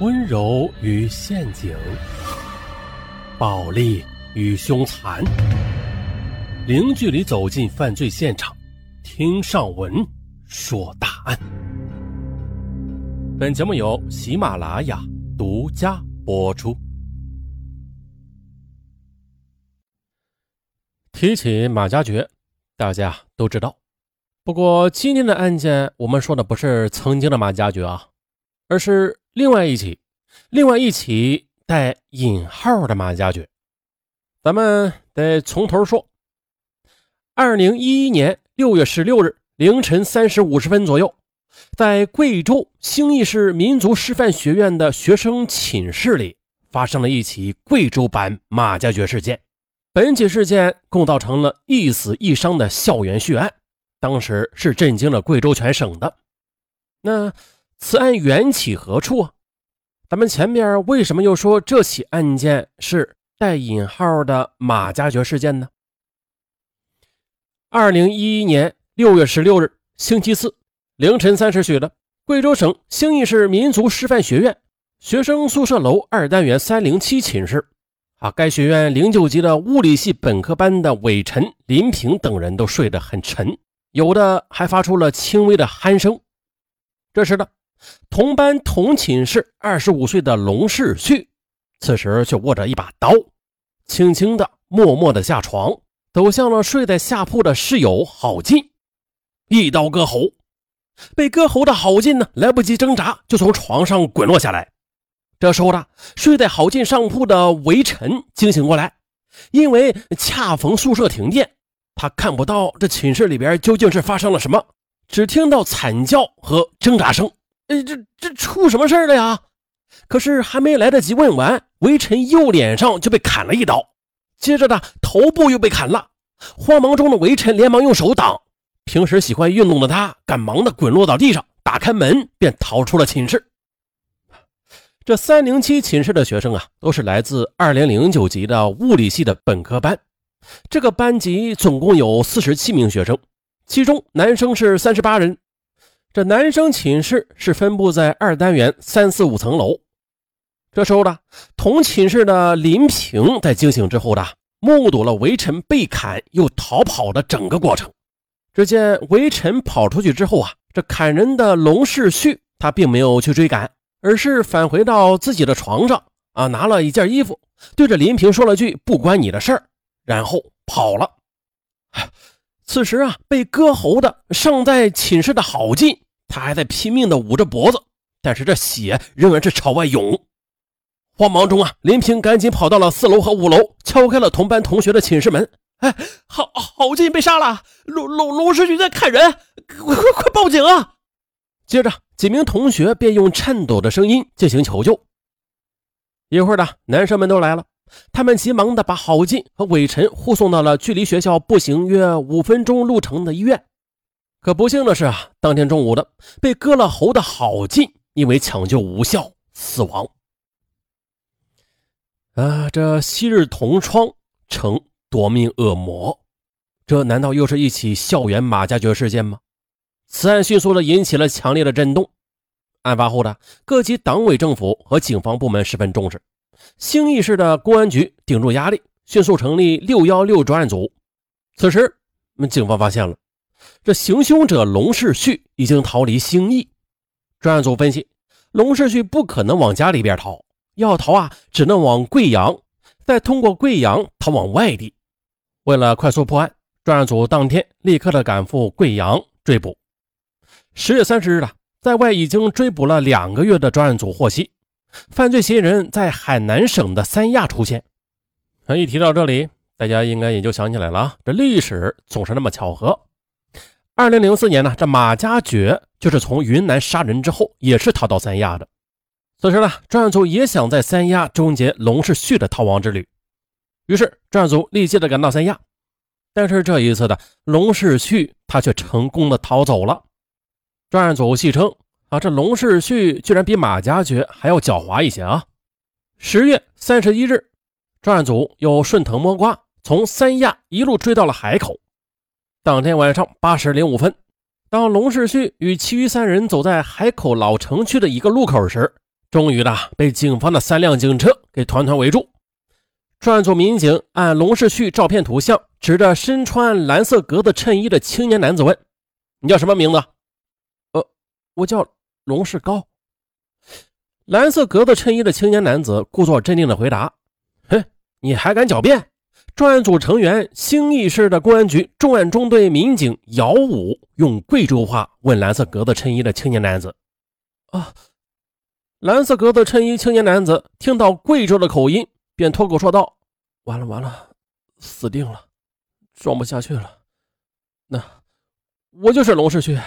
温柔与陷阱，暴力与凶残，零距离走进犯罪现场，听上文说大案。本节目由喜马拉雅独家播出。提起马加爵，大家都知道。不过今天的案件，我们说的不是曾经的马加爵啊，而是。另外一起，另外一起带引号的马加爵，咱们得从头说。二零一一年六月十六日凌晨三时五十分左右，在贵州兴义市民族师范学院的学生寝室里，发生了一起贵州版马加爵事件。本起事件共造成了一死一伤的校园血案，当时是震惊了贵州全省的。那。此案缘起何处啊？咱们前面为什么又说这起案件是带引号的马加爵事件呢？二零一一年六月十六日星期四凌晨三时许的，贵州省兴义市民族师范学院学生宿舍楼二单元三零七寝室，啊，该学院零九级的物理系本科班的韦晨、林平等人都睡得很沉，有的还发出了轻微的鼾声。这时呢。同班同寝室二十五岁的龙世旭，此时却握着一把刀，轻轻的、默默的下床，走向了睡在下铺的室友郝进，一刀割喉。被割喉的郝进呢，来不及挣扎，就从床上滚落下来。这时候呢，睡在郝进上铺的韦晨惊醒过来，因为恰逢宿舍停电，他看不到这寝室里边究竟是发生了什么，只听到惨叫和挣扎声。哎，这这出什么事了呀？可是还没来得及问完，韦晨右脸上就被砍了一刀，接着呢，头部又被砍了。慌忙中的韦晨连忙用手挡，平时喜欢运动的他，赶忙的滚落到地上，打开门便逃出了寝室。这三零七寝室的学生啊，都是来自二零零九级的物理系的本科班，这个班级总共有四十七名学生，其中男生是三十八人。这男生寝室是分布在二单元三四五层楼。这时候呢，同寝室的林平在惊醒之后呢，目睹了围城被砍又逃跑的整个过程。只见围城跑出去之后啊，这砍人的龙世旭他并没有去追赶，而是返回到自己的床上啊，拿了一件衣服，对着林平说了句“不关你的事儿”，然后跑了。此时啊，被割喉的尚在寝室的郝进。他还在拼命地捂着脖子，但是这血仍然是朝外涌。慌忙中啊，林平赶紧跑到了四楼和五楼，敲开了同班同学的寝室门。哎，郝郝进被杀了，龙龙龙世军在砍人，快快快报警啊！接着几名同学便用颤抖的声音进行求救。一会儿呢，男生们都来了，他们急忙的把郝进和韦晨护送到了距离学校步行约五分钟路程的医院。可不幸的是啊，当天中午的被割了喉的郝进因为抢救无效死亡。啊，这昔日同窗成夺命恶魔，这难道又是一起校园马加爵事件吗？此案迅速的引起了强烈的震动。案发后的各级党委政府和警方部门十分重视，兴义市的公安局顶住压力，迅速成立六幺六专案组。此时，我们警方发现了。这行凶者龙世旭已经逃离兴义，专案组分析，龙世旭不可能往家里边逃，要逃啊，只能往贵阳，再通过贵阳逃往外地。为了快速破案，专案组当天立刻的赶赴贵阳追捕。十月三十日了，在外已经追捕了两个月的专案组获悉，犯罪嫌疑人在海南省的三亚出现。一提到这里，大家应该也就想起来了啊，这历史总是那么巧合。二零零四年呢，这马加爵就是从云南杀人之后，也是逃到三亚的。此时呢，专案组也想在三亚终结龙世旭的逃亡之旅，于是专案组立即的赶到三亚。但是这一次的龙世旭他却成功的逃走了。专案组戏称啊，这龙世旭居然比马加爵还要狡猾一些啊！十月三十一日，专案组又顺藤摸瓜，从三亚一路追到了海口。当天晚上八时零五分，当龙世旭与其余三人走在海口老城区的一个路口时，终于的被警方的三辆警车给团团围住。专案组民警按龙世旭照片图像，指着身穿蓝色格子衬衣的青年男子问：“你叫什么名字？”“呃，我叫龙世高。”蓝色格子衬衣的青年男子故作镇定的回答：“哼，你还敢狡辩？”专案组成员兴义市的公安局重案中队民警姚武用贵州话问蓝色格子衬衣的青年男子：“啊。”蓝色格子衬衣青年男子听到贵州的口音，便脱口说道：“完了完了，死定了，装不下去了。那我就是龙世旭，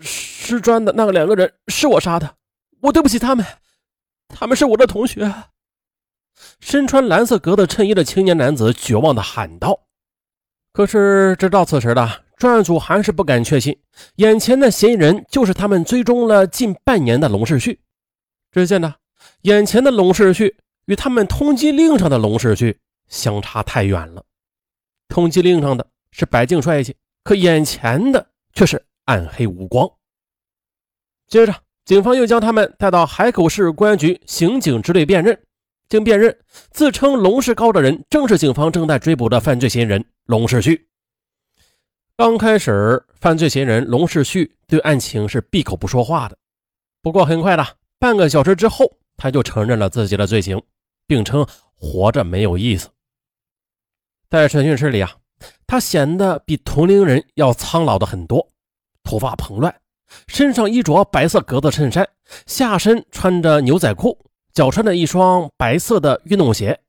尸砖的那个两个人是我杀的，我对不起他们，他们是我的同学。”身穿蓝色格子衬衣的青年男子绝望地喊道：“可是，直到此时的专案组还是不敢确信，眼前的嫌疑人就是他们追踪了近半年的龙世旭。”只见呢，眼前的龙世旭与他们通缉令上的龙世旭相差太远了。通缉令上的是白净帅气，可眼前的却是暗黑无光。接着，警方又将他们带到海口市公安局刑警支队辨认，经辨认，自称龙世高的人正是警方正在追捕的犯罪嫌疑人龙世旭。刚开始，犯罪嫌疑人龙世旭对案情是闭口不说话的，不过很快的。半个小时之后，他就承认了自己的罪行，并称活着没有意思。在审讯室里啊，他显得比同龄人要苍老的很多，头发蓬乱，身上衣着白色格子衬衫，下身穿着牛仔裤，脚穿着一双白色的运动鞋。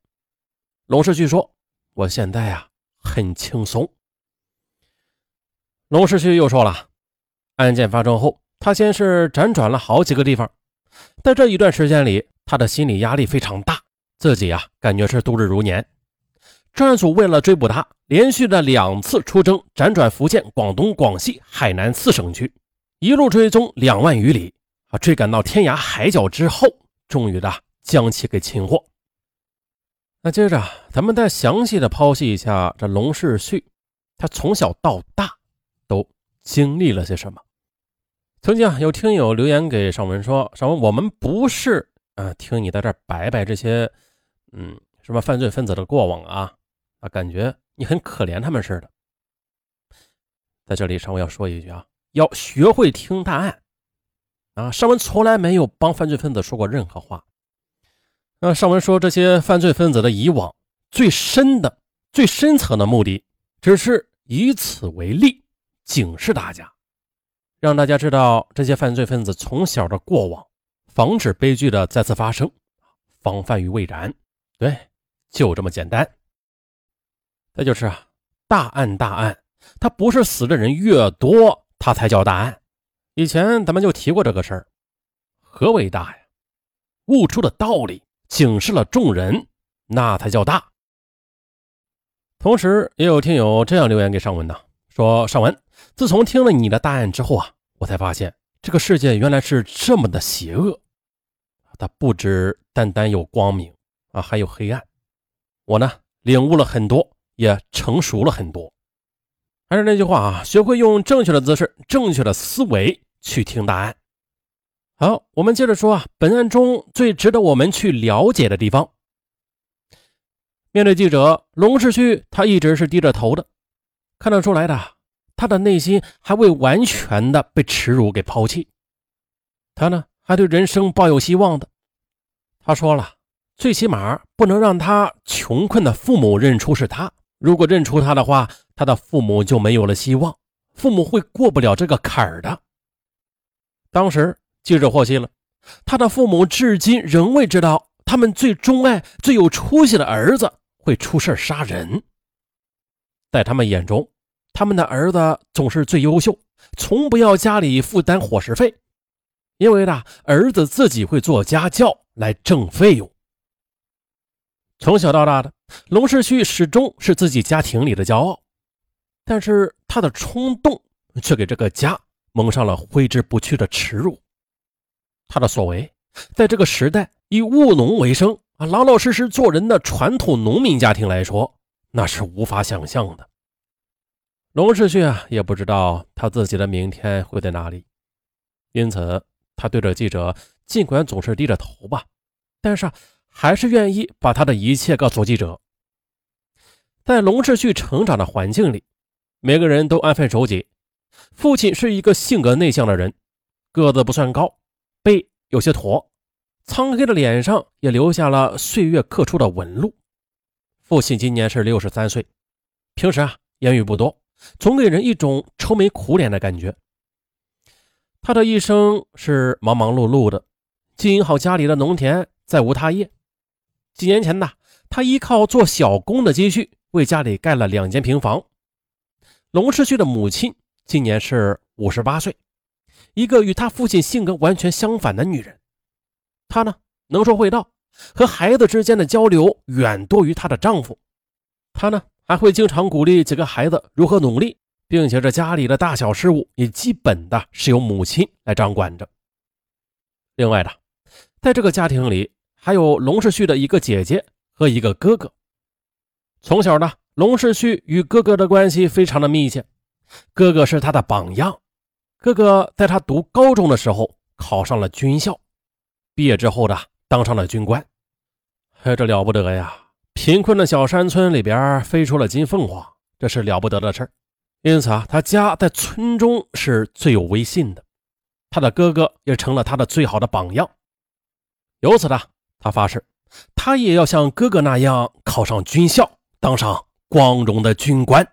龙世旭说：“我现在呀，很轻松。”龙世旭又说了，案件发生后，他先是辗转了好几个地方。在这一段时间里，他的心理压力非常大，自己啊感觉是度日如年。专案组为了追捕他，连续的两次出征，辗转福建、广东、广西、海南四省区，一路追踪两万余里，啊，追赶到天涯海角之后，终于的将其给擒获。那接着，咱们再详细的剖析一下这龙世旭，他从小到大都经历了些什么。曾经啊，有听友留言给尚文说：“尚文，我们不是啊，听你在这摆摆这些，嗯，什么犯罪分子的过往啊，啊，感觉你很可怜他们似的。”在这里，尚文要说一句啊，要学会听大案啊。尚文从来没有帮犯罪分子说过任何话。那尚文说，这些犯罪分子的以往最深的、最深层的目的，只是以此为例，警示大家。让大家知道这些犯罪分子从小的过往，防止悲剧的再次发生，防范于未然。对，就这么简单。再就是啊，大案大案，他不是死的人越多，他才叫大案。以前咱们就提过这个事儿。何为大呀？悟出的道理，警示了众人，那才叫大。同时，也有听友这样留言给尚文呢，说尚文。自从听了你的大案之后啊，我才发现这个世界原来是这么的邪恶，它不止单单有光明啊，还有黑暗。我呢，领悟了很多，也成熟了很多。还是那句话啊，学会用正确的姿势、正确的思维去听答案。好，我们接着说啊，本案中最值得我们去了解的地方。面对记者，龙世旭他一直是低着头的，看得出来的。他的内心还未完全的被耻辱给抛弃，他呢还对人生抱有希望的。他说了，最起码不能让他穷困的父母认出是他。如果认出他的话，他的父母就没有了希望，父母会过不了这个坎儿的。当时记者获悉了，他的父母至今仍未知道，他们最钟爱、最有出息的儿子会出事杀人。在他们眼中。他们的儿子总是最优秀，从不要家里负担伙食费，因为呢，儿子自己会做家教来挣费用。从小到大的龙世旭始终是自己家庭里的骄傲，但是他的冲动却给这个家蒙上了挥之不去的耻辱。他的所为，在这个时代以务农为生啊，老老实实做人的传统农民家庭来说，那是无法想象的。龙世旭啊，也不知道他自己的明天会在哪里，因此他对着记者尽管总是低着头吧，但是还是愿意把他的一切告诉记者。在龙世旭成长的环境里，每个人都安分守己。父亲是一个性格内向的人，个子不算高，背有些驼，苍黑的脸上也留下了岁月刻出的纹路。父亲今年是六十三岁，平时啊言语不多，总给人一种愁眉苦脸的感觉。他的一生是忙忙碌碌的，经营好家里的农田，再无他业。几年前呢，他依靠做小工的积蓄。为家里盖了两间平房。龙世旭的母亲今年是五十八岁，一个与他父亲性格完全相反的女人。她呢能说会道，和孩子之间的交流远多于她的丈夫。她呢还会经常鼓励几个孩子如何努力，并且这家里的大小事务也基本的是由母亲来掌管着。另外的，在这个家庭里还有龙世旭的一个姐姐和一个哥哥。从小呢，龙世旭与哥哥的关系非常的密切，哥哥是他的榜样。哥哥在他读高中的时候考上了军校，毕业之后的当上了军官。哎，这了不得呀！贫困的小山村里边飞出了金凤凰，这是了不得的事因此啊，他家在村中是最有威信的。他的哥哥也成了他的最好的榜样。由此呢，他发誓，他也要像哥哥那样考上军校。当上光荣的军官。